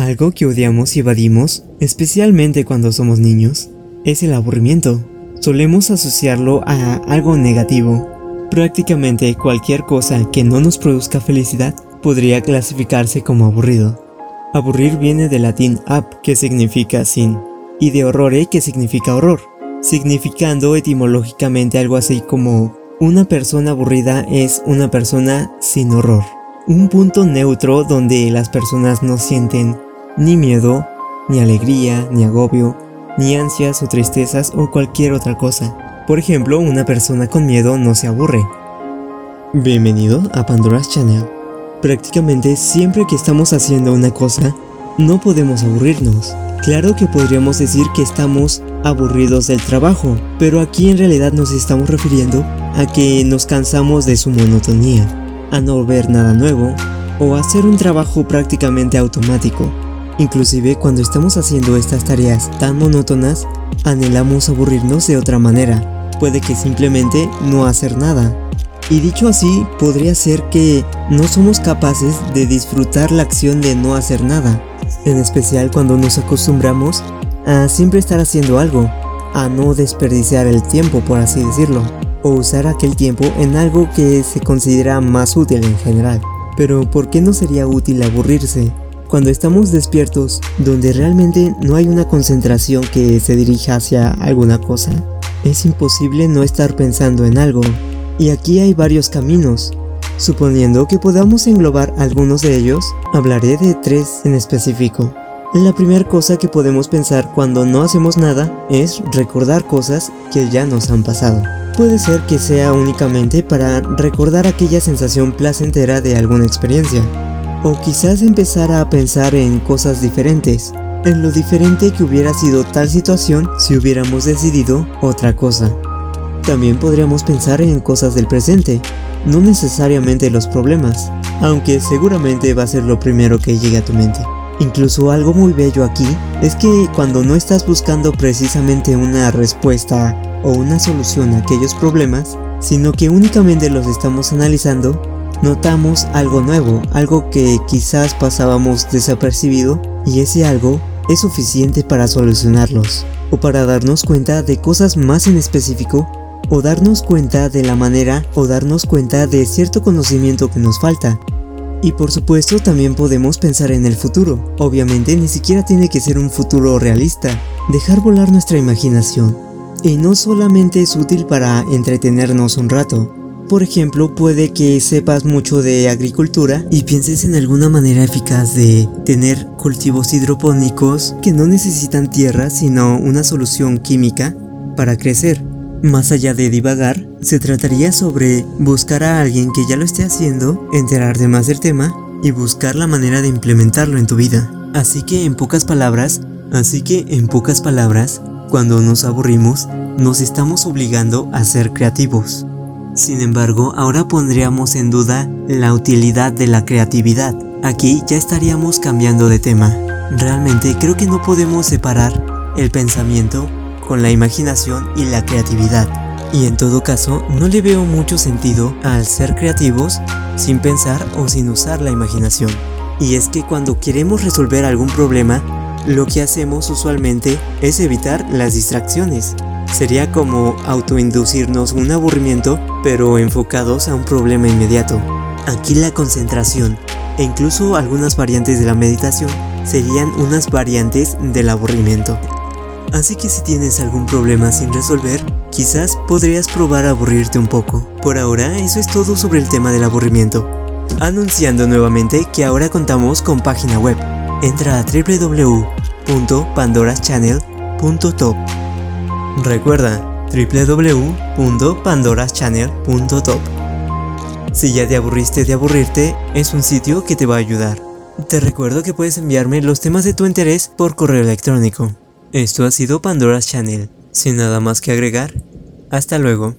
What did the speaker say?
Algo que odiamos y evadimos, especialmente cuando somos niños, es el aburrimiento. Solemos asociarlo a algo negativo. Prácticamente cualquier cosa que no nos produzca felicidad podría clasificarse como aburrido. Aburrir viene del latín ab, que significa sin, y de horrore, que significa horror, significando etimológicamente algo así como una persona aburrida es una persona sin horror un punto neutro donde las personas no sienten ni miedo, ni alegría, ni agobio, ni ansias o tristezas o cualquier otra cosa. Por ejemplo, una persona con miedo no se aburre. Bienvenido a Pandora's Channel. Prácticamente siempre que estamos haciendo una cosa, no podemos aburrirnos. Claro que podríamos decir que estamos aburridos del trabajo, pero aquí en realidad nos estamos refiriendo a que nos cansamos de su monotonía a no ver nada nuevo o hacer un trabajo prácticamente automático. Inclusive cuando estamos haciendo estas tareas tan monótonas, anhelamos aburrirnos de otra manera. Puede que simplemente no hacer nada. Y dicho así, podría ser que no somos capaces de disfrutar la acción de no hacer nada. En especial cuando nos acostumbramos a siempre estar haciendo algo, a no desperdiciar el tiempo por así decirlo o usar aquel tiempo en algo que se considera más útil en general. Pero ¿por qué no sería útil aburrirse? Cuando estamos despiertos, donde realmente no hay una concentración que se dirija hacia alguna cosa, es imposible no estar pensando en algo. Y aquí hay varios caminos. Suponiendo que podamos englobar algunos de ellos, hablaré de tres en específico. La primera cosa que podemos pensar cuando no hacemos nada es recordar cosas que ya nos han pasado. Puede ser que sea únicamente para recordar aquella sensación placentera de alguna experiencia, o quizás empezar a pensar en cosas diferentes, en lo diferente que hubiera sido tal situación si hubiéramos decidido otra cosa. También podríamos pensar en cosas del presente, no necesariamente los problemas, aunque seguramente va a ser lo primero que llegue a tu mente. Incluso algo muy bello aquí es que cuando no estás buscando precisamente una respuesta o una solución a aquellos problemas, sino que únicamente los estamos analizando, notamos algo nuevo, algo que quizás pasábamos desapercibido y ese algo es suficiente para solucionarlos o para darnos cuenta de cosas más en específico o darnos cuenta de la manera o darnos cuenta de cierto conocimiento que nos falta y por supuesto también podemos pensar en el futuro. Obviamente ni siquiera tiene que ser un futuro realista. Dejar volar nuestra imaginación. Y no solamente es útil para entretenernos un rato. Por ejemplo, puede que sepas mucho de agricultura y pienses en alguna manera eficaz de tener cultivos hidropónicos que no necesitan tierra sino una solución química para crecer. Más allá de divagar, se trataría sobre buscar a alguien que ya lo esté haciendo, enterarte más del tema y buscar la manera de implementarlo en tu vida. Así que en pocas palabras, así que en pocas palabras, cuando nos aburrimos, nos estamos obligando a ser creativos. Sin embargo, ahora pondríamos en duda la utilidad de la creatividad. Aquí ya estaríamos cambiando de tema. Realmente creo que no podemos separar el pensamiento con la imaginación y la creatividad. Y en todo caso, no le veo mucho sentido al ser creativos sin pensar o sin usar la imaginación. Y es que cuando queremos resolver algún problema, lo que hacemos usualmente es evitar las distracciones. Sería como autoinducirnos un aburrimiento, pero enfocados a un problema inmediato. Aquí la concentración e incluso algunas variantes de la meditación serían unas variantes del aburrimiento. Así que si tienes algún problema sin resolver, quizás podrías probar a aburrirte un poco. Por ahora, eso es todo sobre el tema del aburrimiento. Anunciando nuevamente que ahora contamos con página web. Entra a www.pandoraschannel.top. Recuerda, www.pandoraschannel.top. Si ya te aburriste de aburrirte, es un sitio que te va a ayudar. Te recuerdo que puedes enviarme los temas de tu interés por correo electrónico. Esto ha sido Pandora's Channel. Sin nada más que agregar, hasta luego.